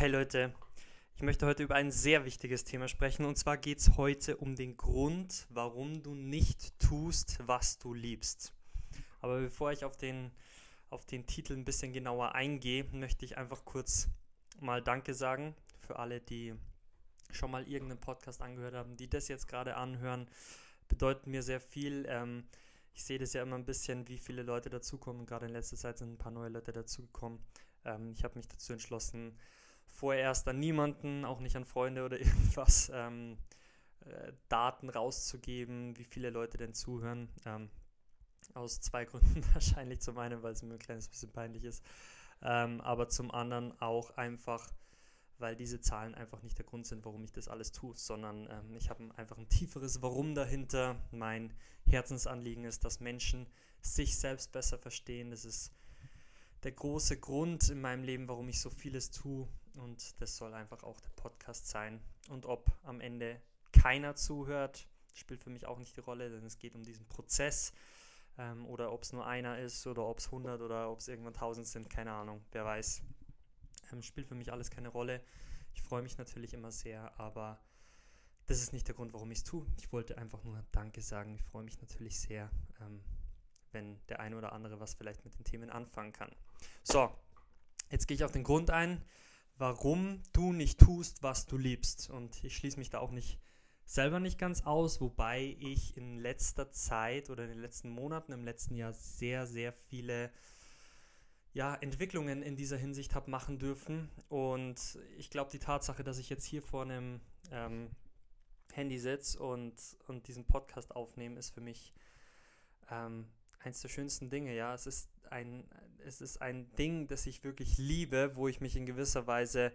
Hey Leute, ich möchte heute über ein sehr wichtiges Thema sprechen und zwar geht es heute um den Grund, warum du nicht tust, was du liebst. Aber bevor ich auf den, auf den Titel ein bisschen genauer eingehe, möchte ich einfach kurz mal Danke sagen für alle, die schon mal irgendeinen Podcast angehört haben, die das jetzt gerade anhören. Bedeutet mir sehr viel. Ähm, ich sehe das ja immer ein bisschen, wie viele Leute dazukommen. Gerade in letzter Zeit sind ein paar neue Leute dazugekommen. Ähm, ich habe mich dazu entschlossen, vorerst an niemanden, auch nicht an Freunde oder irgendwas, ähm, äh, Daten rauszugeben, wie viele Leute denn zuhören. Ähm, aus zwei Gründen wahrscheinlich. Zum einen, weil es mir ein kleines bisschen peinlich ist, ähm, aber zum anderen auch einfach, weil diese Zahlen einfach nicht der Grund sind, warum ich das alles tue, sondern ähm, ich habe einfach ein tieferes Warum dahinter. Mein Herzensanliegen ist, dass Menschen sich selbst besser verstehen. Das ist der große Grund in meinem Leben, warum ich so vieles tue. Und das soll einfach auch der Podcast sein. Und ob am Ende keiner zuhört, spielt für mich auch nicht die Rolle, denn es geht um diesen Prozess. Ähm, oder ob es nur einer ist oder ob es 100 oder ob es irgendwann 1000 sind, keine Ahnung, wer weiß. Ähm, spielt für mich alles keine Rolle. Ich freue mich natürlich immer sehr, aber das ist nicht der Grund, warum ich es tue. Ich wollte einfach nur Danke sagen. Ich freue mich natürlich sehr, ähm, wenn der eine oder andere was vielleicht mit den Themen anfangen kann. So, jetzt gehe ich auf den Grund ein, warum du nicht tust, was du liebst. Und ich schließe mich da auch nicht selber nicht ganz aus, wobei ich in letzter Zeit oder in den letzten Monaten, im letzten Jahr sehr, sehr viele ja, Entwicklungen in dieser Hinsicht habe machen dürfen. Und ich glaube, die Tatsache, dass ich jetzt hier vor einem ähm, Handy sitze und, und diesen Podcast aufnehme, ist für mich ähm, eins der schönsten Dinge. Ja, es ist ein, es ist ein Ding, das ich wirklich liebe, wo ich mich in gewisser Weise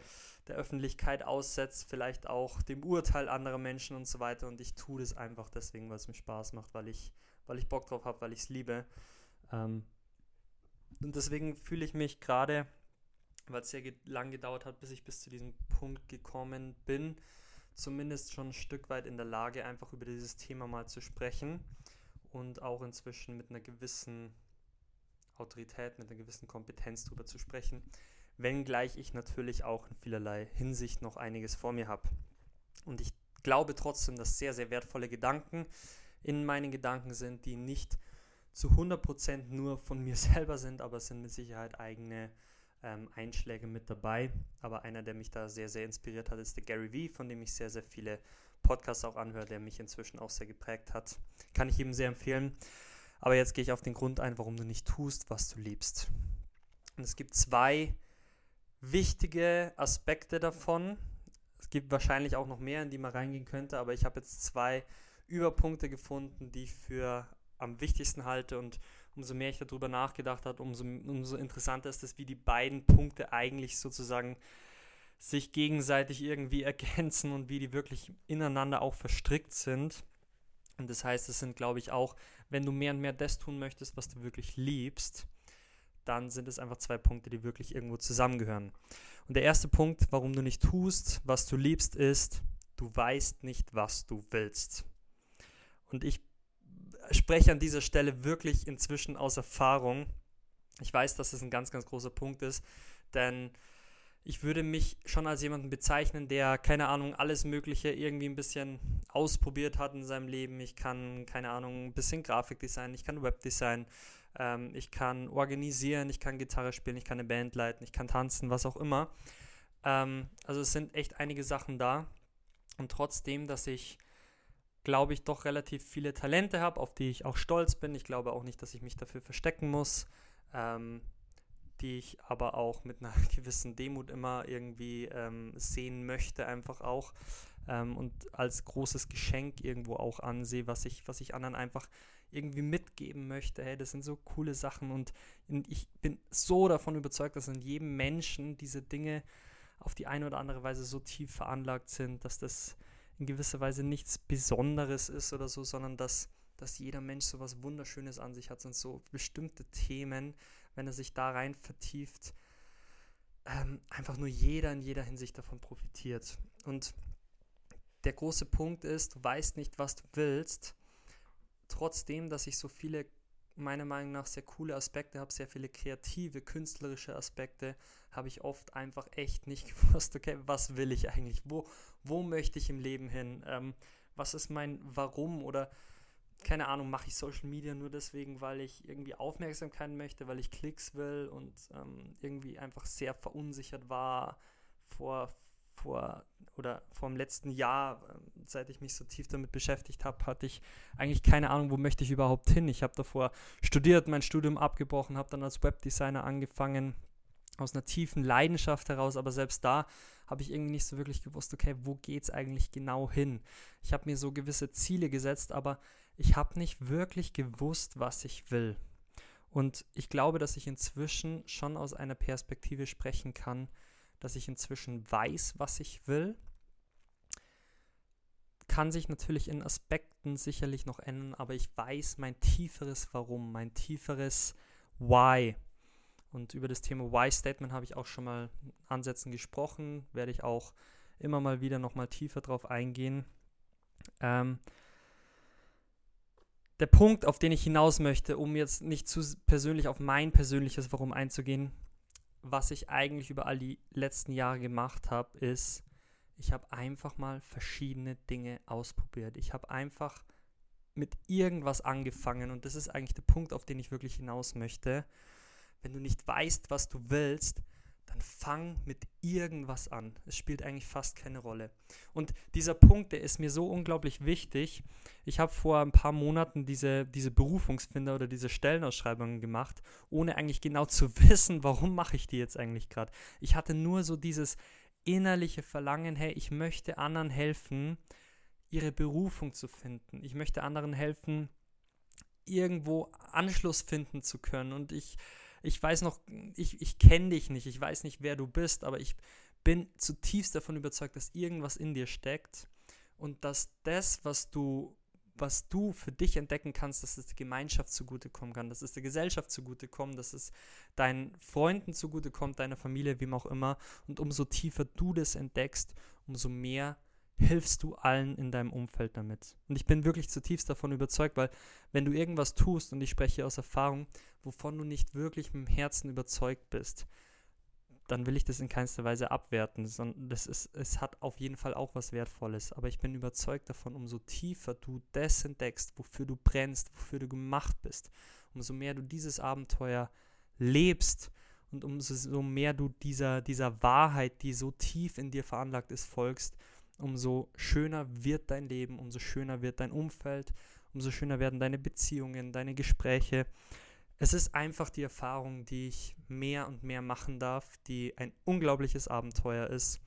der Öffentlichkeit aussetze, vielleicht auch dem Urteil anderer Menschen und so weiter. Und ich tue das einfach deswegen, weil es mir Spaß macht, weil ich, weil ich Bock drauf habe, weil ich es liebe. Ähm, und deswegen fühle ich mich gerade, weil es sehr ge lang gedauert hat, bis ich bis zu diesem Punkt gekommen bin, zumindest schon ein Stück weit in der Lage, einfach über dieses Thema mal zu sprechen und auch inzwischen mit einer gewissen Autorität, mit einer gewissen Kompetenz darüber zu sprechen, wenngleich ich natürlich auch in vielerlei Hinsicht noch einiges vor mir habe. Und ich glaube trotzdem, dass sehr, sehr wertvolle Gedanken in meinen Gedanken sind, die nicht zu 100% nur von mir selber sind, aber es sind mit Sicherheit eigene ähm, Einschläge mit dabei. Aber einer, der mich da sehr, sehr inspiriert hat, ist der Gary Vee, von dem ich sehr, sehr viele Podcasts auch anhöre, der mich inzwischen auch sehr geprägt hat. Kann ich ihm sehr empfehlen. Aber jetzt gehe ich auf den Grund ein, warum du nicht tust, was du liebst. Und es gibt zwei wichtige Aspekte davon. Es gibt wahrscheinlich auch noch mehr, in die man reingehen könnte, aber ich habe jetzt zwei Überpunkte gefunden, die ich für am wichtigsten halte und umso mehr ich darüber nachgedacht habe, umso, umso interessanter ist es, wie die beiden Punkte eigentlich sozusagen sich gegenseitig irgendwie ergänzen und wie die wirklich ineinander auch verstrickt sind. Und das heißt, es sind, glaube ich, auch, wenn du mehr und mehr das tun möchtest, was du wirklich liebst, dann sind es einfach zwei Punkte, die wirklich irgendwo zusammengehören. Und der erste Punkt, warum du nicht tust, was du liebst, ist, du weißt nicht, was du willst. Und ich spreche an dieser Stelle wirklich inzwischen aus Erfahrung. Ich weiß, dass das ein ganz, ganz großer Punkt ist, denn ich würde mich schon als jemanden bezeichnen, der, keine Ahnung, alles Mögliche irgendwie ein bisschen ausprobiert hat in seinem Leben. Ich kann, keine Ahnung, ein bisschen Grafikdesign, ich kann Webdesign, ähm, ich kann organisieren, ich kann Gitarre spielen, ich kann eine Band leiten, ich kann tanzen, was auch immer. Ähm, also es sind echt einige Sachen da. Und trotzdem, dass ich glaube ich, doch relativ viele Talente habe, auf die ich auch stolz bin. Ich glaube auch nicht, dass ich mich dafür verstecken muss, ähm, die ich aber auch mit einer gewissen Demut immer irgendwie ähm, sehen möchte, einfach auch. Ähm, und als großes Geschenk irgendwo auch ansehe, was ich, was ich anderen einfach irgendwie mitgeben möchte. Hey, das sind so coole Sachen und ich bin so davon überzeugt, dass in jedem Menschen diese Dinge auf die eine oder andere Weise so tief veranlagt sind, dass das in gewisser Weise nichts Besonderes ist oder so, sondern dass, dass jeder Mensch so was Wunderschönes an sich hat und so bestimmte Themen, wenn er sich da rein vertieft, ähm, einfach nur jeder in jeder Hinsicht davon profitiert. Und der große Punkt ist, du weißt nicht, was du willst, trotzdem, dass ich so viele meiner Meinung nach sehr coole Aspekte habe, sehr viele kreative, künstlerische Aspekte, habe ich oft einfach echt nicht gewusst, okay, was will ich eigentlich? Wo, wo möchte ich im Leben hin? Ähm, was ist mein Warum? Oder keine Ahnung, mache ich Social Media nur deswegen, weil ich irgendwie Aufmerksamkeit möchte, weil ich Klicks will und ähm, irgendwie einfach sehr verunsichert war vor, vor oder vor dem letzten Jahr, ähm, seit ich mich so tief damit beschäftigt habe, hatte ich eigentlich keine Ahnung, wo möchte ich überhaupt hin. Ich habe davor studiert, mein Studium abgebrochen, habe dann als Webdesigner angefangen, aus einer tiefen Leidenschaft heraus, aber selbst da habe ich irgendwie nicht so wirklich gewusst, okay, wo geht es eigentlich genau hin? Ich habe mir so gewisse Ziele gesetzt, aber ich habe nicht wirklich gewusst, was ich will. Und ich glaube, dass ich inzwischen schon aus einer Perspektive sprechen kann, dass ich inzwischen weiß, was ich will. Kann sich natürlich in Aspekten sicherlich noch ändern, aber ich weiß mein tieferes Warum, mein tieferes Why. Und über das Thema Why-Statement habe ich auch schon mal Ansätzen gesprochen, werde ich auch immer mal wieder nochmal tiefer drauf eingehen. Ähm, der Punkt, auf den ich hinaus möchte, um jetzt nicht zu persönlich auf mein persönliches Warum einzugehen, was ich eigentlich über all die letzten Jahre gemacht habe, ist, ich habe einfach mal verschiedene Dinge ausprobiert. Ich habe einfach mit irgendwas angefangen und das ist eigentlich der Punkt, auf den ich wirklich hinaus möchte. Wenn du nicht weißt, was du willst, dann fang mit irgendwas an. Es spielt eigentlich fast keine Rolle. Und dieser Punkt, der ist mir so unglaublich wichtig. Ich habe vor ein paar Monaten diese, diese Berufungsfinder oder diese Stellenausschreibungen gemacht, ohne eigentlich genau zu wissen, warum mache ich die jetzt eigentlich gerade. Ich hatte nur so dieses innerliche Verlangen, hey, ich möchte anderen helfen, ihre Berufung zu finden. Ich möchte anderen helfen, irgendwo Anschluss finden zu können. Und ich ich weiß noch, ich, ich kenne dich nicht, ich weiß nicht, wer du bist, aber ich bin zutiefst davon überzeugt, dass irgendwas in dir steckt und dass das, was du, was du für dich entdecken kannst, dass es der Gemeinschaft zugutekommen kann, dass es der Gesellschaft zugutekommt, dass es deinen Freunden zugutekommt, deiner Familie, wem auch immer. Und umso tiefer du das entdeckst, umso mehr hilfst du allen in deinem Umfeld damit. Und ich bin wirklich zutiefst davon überzeugt, weil wenn du irgendwas tust, und ich spreche aus Erfahrung, wovon du nicht wirklich mit dem Herzen überzeugt bist, dann will ich das in keinster Weise abwerten, sondern das ist, es hat auf jeden Fall auch was Wertvolles. Aber ich bin überzeugt davon, umso tiefer du das entdeckst, wofür du brennst, wofür du gemacht bist, umso mehr du dieses Abenteuer lebst und umso mehr du dieser, dieser Wahrheit, die so tief in dir veranlagt ist, folgst, umso schöner wird dein Leben, umso schöner wird dein Umfeld, umso schöner werden deine Beziehungen, deine Gespräche. Es ist einfach die Erfahrung, die ich mehr und mehr machen darf, die ein unglaubliches Abenteuer ist.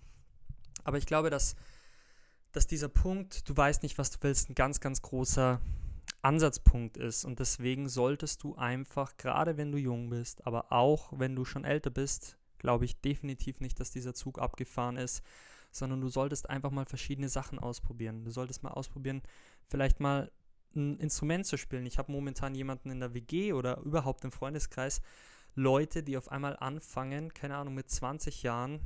Aber ich glaube, dass, dass dieser Punkt, du weißt nicht, was du willst, ein ganz, ganz großer Ansatzpunkt ist. Und deswegen solltest du einfach, gerade wenn du jung bist, aber auch wenn du schon älter bist, glaube ich definitiv nicht, dass dieser Zug abgefahren ist, sondern du solltest einfach mal verschiedene Sachen ausprobieren. Du solltest mal ausprobieren, vielleicht mal ein Instrument zu spielen. Ich habe momentan jemanden in der WG oder überhaupt im Freundeskreis, Leute, die auf einmal anfangen, keine Ahnung, mit 20 Jahren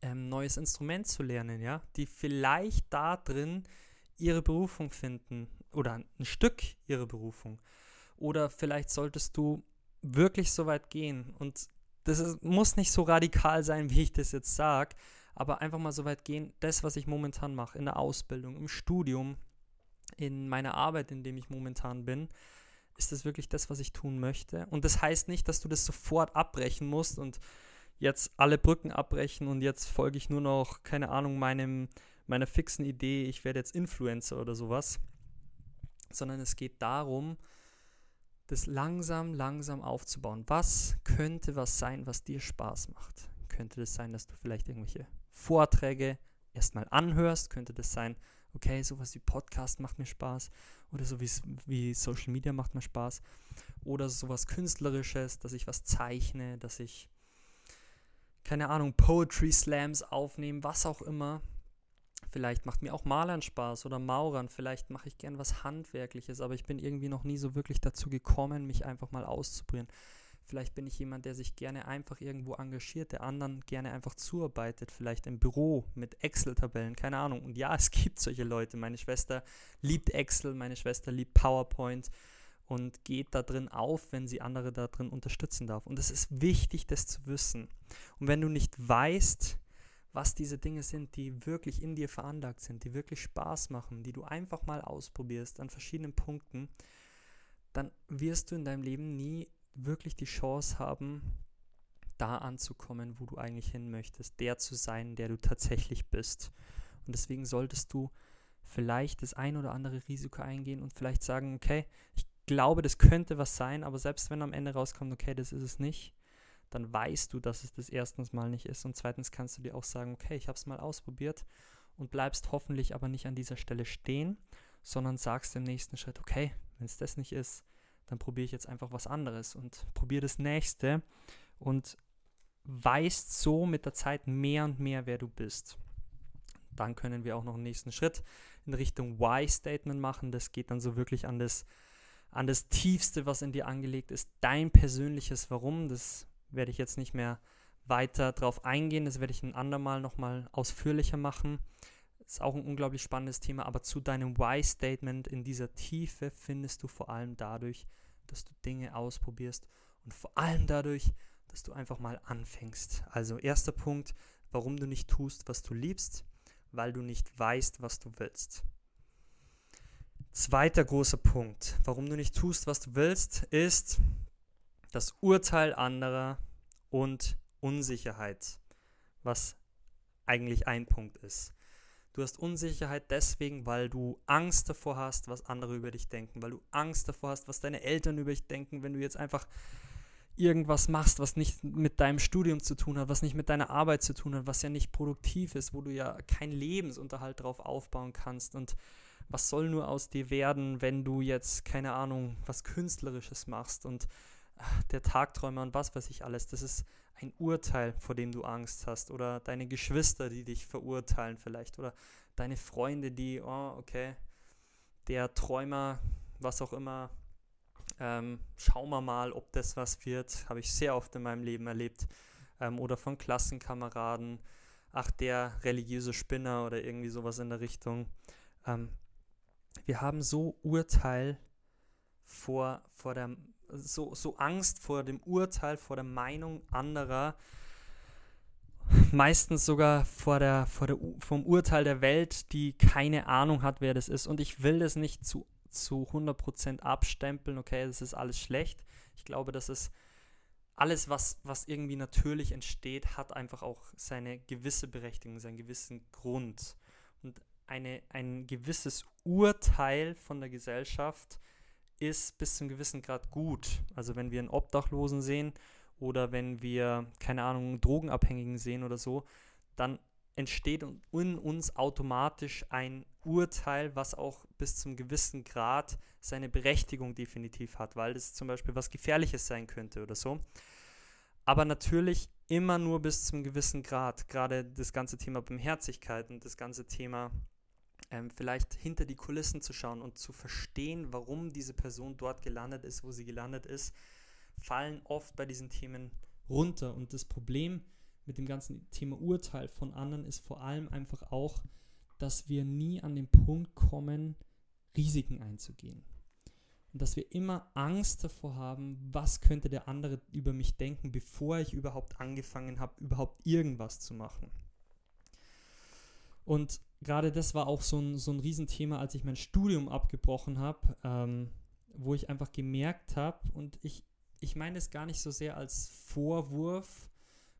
ähm, neues Instrument zu lernen, ja, die vielleicht da drin ihre Berufung finden oder ein Stück ihre Berufung. Oder vielleicht solltest du wirklich so weit gehen und das ist, muss nicht so radikal sein, wie ich das jetzt sage, aber einfach mal so weit gehen, das, was ich momentan mache, in der Ausbildung, im Studium, in meiner Arbeit, in dem ich momentan bin, ist das wirklich das, was ich tun möchte? Und das heißt nicht, dass du das sofort abbrechen musst und jetzt alle Brücken abbrechen und jetzt folge ich nur noch, keine Ahnung, meinem, meiner fixen Idee, ich werde jetzt Influencer oder sowas, sondern es geht darum, das langsam, langsam aufzubauen. Was könnte was sein, was dir Spaß macht? Könnte das sein, dass du vielleicht irgendwelche Vorträge erstmal anhörst? Könnte das sein, okay, sowas wie Podcast macht mir Spaß oder so wie Social Media macht mir Spaß oder sowas Künstlerisches, dass ich was zeichne, dass ich, keine Ahnung, Poetry Slams aufnehme, was auch immer. Vielleicht macht mir auch Malern Spaß oder Maurern, vielleicht mache ich gern was Handwerkliches, aber ich bin irgendwie noch nie so wirklich dazu gekommen, mich einfach mal auszuprobieren. Vielleicht bin ich jemand, der sich gerne einfach irgendwo engagiert, der anderen gerne einfach zuarbeitet, vielleicht im Büro mit Excel-Tabellen, keine Ahnung. Und ja, es gibt solche Leute. Meine Schwester liebt Excel, meine Schwester liebt PowerPoint und geht da drin auf, wenn sie andere da drin unterstützen darf. Und es ist wichtig, das zu wissen. Und wenn du nicht weißt, was diese Dinge sind, die wirklich in dir veranlagt sind, die wirklich Spaß machen, die du einfach mal ausprobierst an verschiedenen Punkten, dann wirst du in deinem Leben nie wirklich die Chance haben, da anzukommen, wo du eigentlich hin möchtest, der zu sein, der du tatsächlich bist. Und deswegen solltest du vielleicht das ein oder andere Risiko eingehen und vielleicht sagen, okay, ich glaube, das könnte was sein, aber selbst wenn am Ende rauskommt, okay, das ist es nicht, dann weißt du, dass es das erstens mal nicht ist und zweitens kannst du dir auch sagen, okay, ich habe es mal ausprobiert und bleibst hoffentlich aber nicht an dieser Stelle stehen, sondern sagst im nächsten Schritt, okay, wenn es das nicht ist, dann probiere ich jetzt einfach was anderes und probiere das nächste und weißt so mit der Zeit mehr und mehr, wer du bist. Dann können wir auch noch einen nächsten Schritt in Richtung Why-Statement machen. Das geht dann so wirklich an das, an das Tiefste, was in dir angelegt ist, dein persönliches Warum. Das werde ich jetzt nicht mehr weiter drauf eingehen. Das werde ich ein andermal nochmal ausführlicher machen. Ist auch ein unglaublich spannendes Thema, aber zu deinem Why-Statement in dieser Tiefe findest du vor allem dadurch, dass du Dinge ausprobierst und vor allem dadurch, dass du einfach mal anfängst. Also erster Punkt, warum du nicht tust, was du liebst, weil du nicht weißt, was du willst. Zweiter großer Punkt, warum du nicht tust, was du willst, ist das Urteil anderer und Unsicherheit, was eigentlich ein Punkt ist. Du hast Unsicherheit deswegen, weil du Angst davor hast, was andere über dich denken, weil du Angst davor hast, was deine Eltern über dich denken, wenn du jetzt einfach irgendwas machst, was nicht mit deinem Studium zu tun hat, was nicht mit deiner Arbeit zu tun hat, was ja nicht produktiv ist, wo du ja keinen Lebensunterhalt drauf aufbauen kannst. Und was soll nur aus dir werden, wenn du jetzt, keine Ahnung, was Künstlerisches machst und der Tagträumer und was weiß ich alles, das ist ein Urteil, vor dem du Angst hast oder deine Geschwister, die dich verurteilen vielleicht oder deine Freunde, die, oh, okay, der Träumer, was auch immer, ähm, schauen wir mal, ob das was wird, habe ich sehr oft in meinem Leben erlebt ähm, oder von Klassenkameraden, ach, der religiöse Spinner oder irgendwie sowas in der Richtung. Ähm, wir haben so Urteil vor, vor der so, so Angst vor dem Urteil, vor der Meinung anderer, meistens sogar vor der, vor der, vom Urteil der Welt, die keine Ahnung hat, wer das ist. Und ich will das nicht zu, zu 100% abstempeln, okay, das ist alles schlecht. Ich glaube, dass es alles, was, was irgendwie natürlich entsteht, hat einfach auch seine gewisse Berechtigung, seinen gewissen Grund. Und eine, ein gewisses Urteil von der Gesellschaft ist bis zum gewissen Grad gut. Also wenn wir einen Obdachlosen sehen oder wenn wir, keine Ahnung, Drogenabhängigen sehen oder so, dann entsteht in uns automatisch ein Urteil, was auch bis zum gewissen Grad seine Berechtigung definitiv hat, weil das zum Beispiel was Gefährliches sein könnte oder so. Aber natürlich immer nur bis zum gewissen Grad. Gerade das ganze Thema Barmherzigkeit und das ganze Thema ähm, vielleicht hinter die Kulissen zu schauen und zu verstehen, warum diese Person dort gelandet ist, wo sie gelandet ist, fallen oft bei diesen Themen runter. Und das Problem mit dem ganzen Thema Urteil von anderen ist vor allem einfach auch, dass wir nie an den Punkt kommen, Risiken einzugehen. Und dass wir immer Angst davor haben, was könnte der andere über mich denken, bevor ich überhaupt angefangen habe, überhaupt irgendwas zu machen. Und gerade das war auch so ein, so ein Riesenthema, als ich mein Studium abgebrochen habe, ähm, wo ich einfach gemerkt habe, und ich, ich meine es gar nicht so sehr als Vorwurf,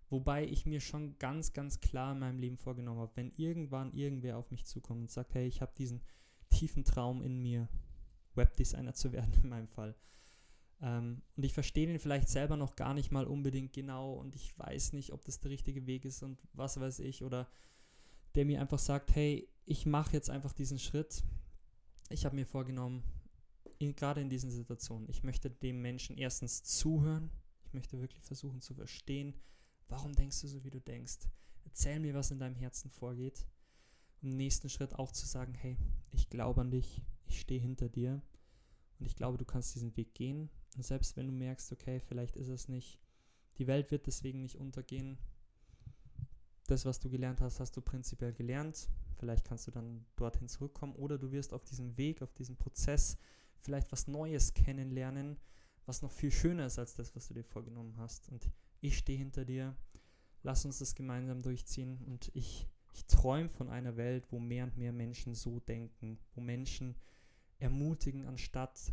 wobei ich mir schon ganz, ganz klar in meinem Leben vorgenommen habe, wenn irgendwann irgendwer auf mich zukommt und sagt, hey, ich habe diesen tiefen Traum in mir, Webdesigner zu werden in meinem Fall. Ähm, und ich verstehe den vielleicht selber noch gar nicht mal unbedingt genau und ich weiß nicht, ob das der richtige Weg ist und was weiß ich oder der mir einfach sagt, hey, ich mache jetzt einfach diesen Schritt. Ich habe mir vorgenommen, in, gerade in diesen Situationen, ich möchte dem Menschen erstens zuhören. Ich möchte wirklich versuchen zu verstehen, warum denkst du so, wie du denkst. Erzähl mir, was in deinem Herzen vorgeht. Im nächsten Schritt auch zu sagen, hey, ich glaube an dich, ich stehe hinter dir und ich glaube, du kannst diesen Weg gehen. Und selbst wenn du merkst, okay, vielleicht ist es nicht, die Welt wird deswegen nicht untergehen, das, was du gelernt hast, hast du prinzipiell gelernt. Vielleicht kannst du dann dorthin zurückkommen oder du wirst auf diesem Weg, auf diesem Prozess vielleicht was Neues kennenlernen, was noch viel schöner ist als das, was du dir vorgenommen hast. Und ich stehe hinter dir. Lass uns das gemeinsam durchziehen. Und ich, ich träume von einer Welt, wo mehr und mehr Menschen so denken, wo Menschen ermutigen, anstatt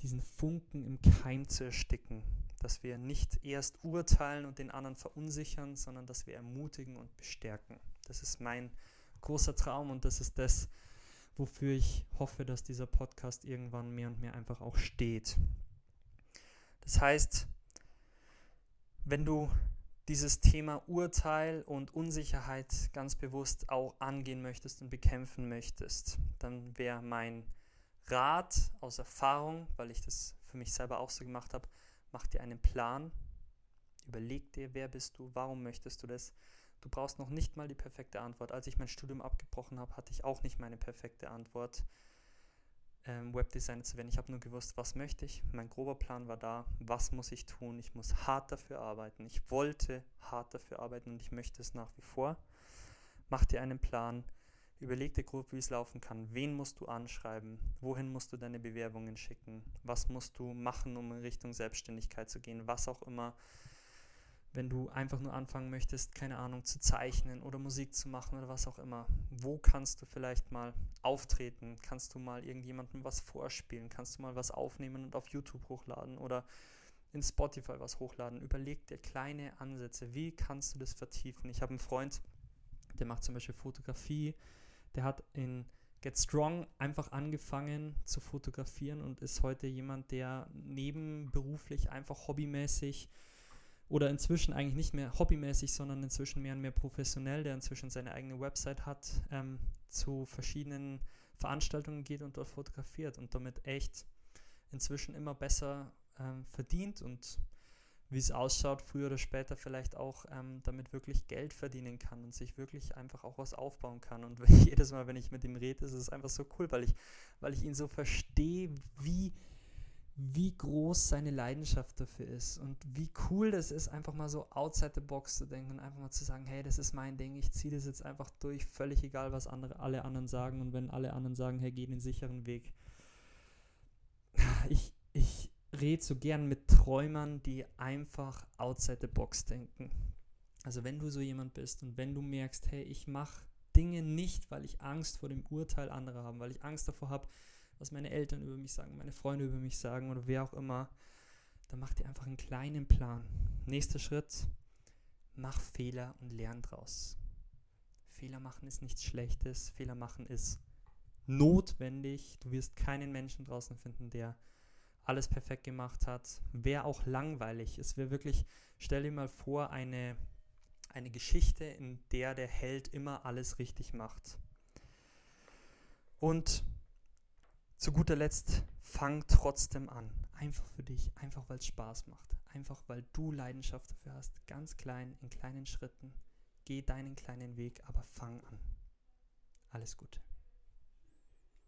diesen Funken im Keim zu ersticken. Dass wir nicht erst urteilen und den anderen verunsichern, sondern dass wir ermutigen und bestärken. Das ist mein großer Traum und das ist das, wofür ich hoffe, dass dieser Podcast irgendwann mehr und mehr einfach auch steht. Das heißt, wenn du dieses Thema Urteil und Unsicherheit ganz bewusst auch angehen möchtest und bekämpfen möchtest, dann wäre mein Rat aus Erfahrung, weil ich das für mich selber auch so gemacht habe, mach dir einen Plan, überleg dir, wer bist du, warum möchtest du das. Du brauchst noch nicht mal die perfekte Antwort. Als ich mein Studium abgebrochen habe, hatte ich auch nicht meine perfekte Antwort ähm, Webdesigner zu werden. Ich habe nur gewusst, was möchte ich. Mein grober Plan war da, was muss ich tun. Ich muss hart dafür arbeiten. Ich wollte hart dafür arbeiten und ich möchte es nach wie vor. Mach dir einen Plan. Überleg dir grob, wie es laufen kann. Wen musst du anschreiben? Wohin musst du deine Bewerbungen schicken? Was musst du machen, um in Richtung Selbstständigkeit zu gehen? Was auch immer wenn du einfach nur anfangen möchtest, keine Ahnung, zu zeichnen oder Musik zu machen oder was auch immer. Wo kannst du vielleicht mal auftreten? Kannst du mal irgendjemandem was vorspielen? Kannst du mal was aufnehmen und auf YouTube hochladen oder in Spotify was hochladen? Überleg dir kleine Ansätze. Wie kannst du das vertiefen? Ich habe einen Freund, der macht zum Beispiel Fotografie. Der hat in Get Strong einfach angefangen zu fotografieren und ist heute jemand, der nebenberuflich einfach hobbymäßig oder inzwischen eigentlich nicht mehr hobbymäßig, sondern inzwischen mehr und mehr professionell, der inzwischen seine eigene Website hat, ähm, zu verschiedenen Veranstaltungen geht und dort fotografiert und damit echt inzwischen immer besser ähm, verdient und wie es ausschaut, früher oder später vielleicht auch ähm, damit wirklich Geld verdienen kann und sich wirklich einfach auch was aufbauen kann. Und jedes Mal, wenn ich mit ihm rede, ist es einfach so cool, weil ich, weil ich ihn so verstehe, wie wie groß seine Leidenschaft dafür ist und wie cool das ist, einfach mal so outside the box zu denken und einfach mal zu sagen, hey, das ist mein Ding, ich ziehe das jetzt einfach durch, völlig egal, was andere, alle anderen sagen und wenn alle anderen sagen, hey, geh den sicheren Weg. Ich, ich rede so gern mit Träumern, die einfach outside the box denken. Also wenn du so jemand bist und wenn du merkst, hey, ich mache Dinge nicht, weil ich Angst vor dem Urteil anderer habe, weil ich Angst davor habe, was meine Eltern über mich sagen, meine Freunde über mich sagen oder wer auch immer, dann mach dir einfach einen kleinen Plan. Nächster Schritt, mach Fehler und lern draus. Fehler machen ist nichts Schlechtes, Fehler machen ist notwendig. Du wirst keinen Menschen draußen finden, der alles perfekt gemacht hat. Wäre auch langweilig. Es wäre wirklich, stell dir mal vor, eine, eine Geschichte, in der der Held immer alles richtig macht. Und zu guter Letzt, fang trotzdem an. Einfach für dich, einfach weil es Spaß macht. Einfach weil du Leidenschaft dafür hast. Ganz klein, in kleinen Schritten. Geh deinen kleinen Weg, aber fang an. Alles Gute.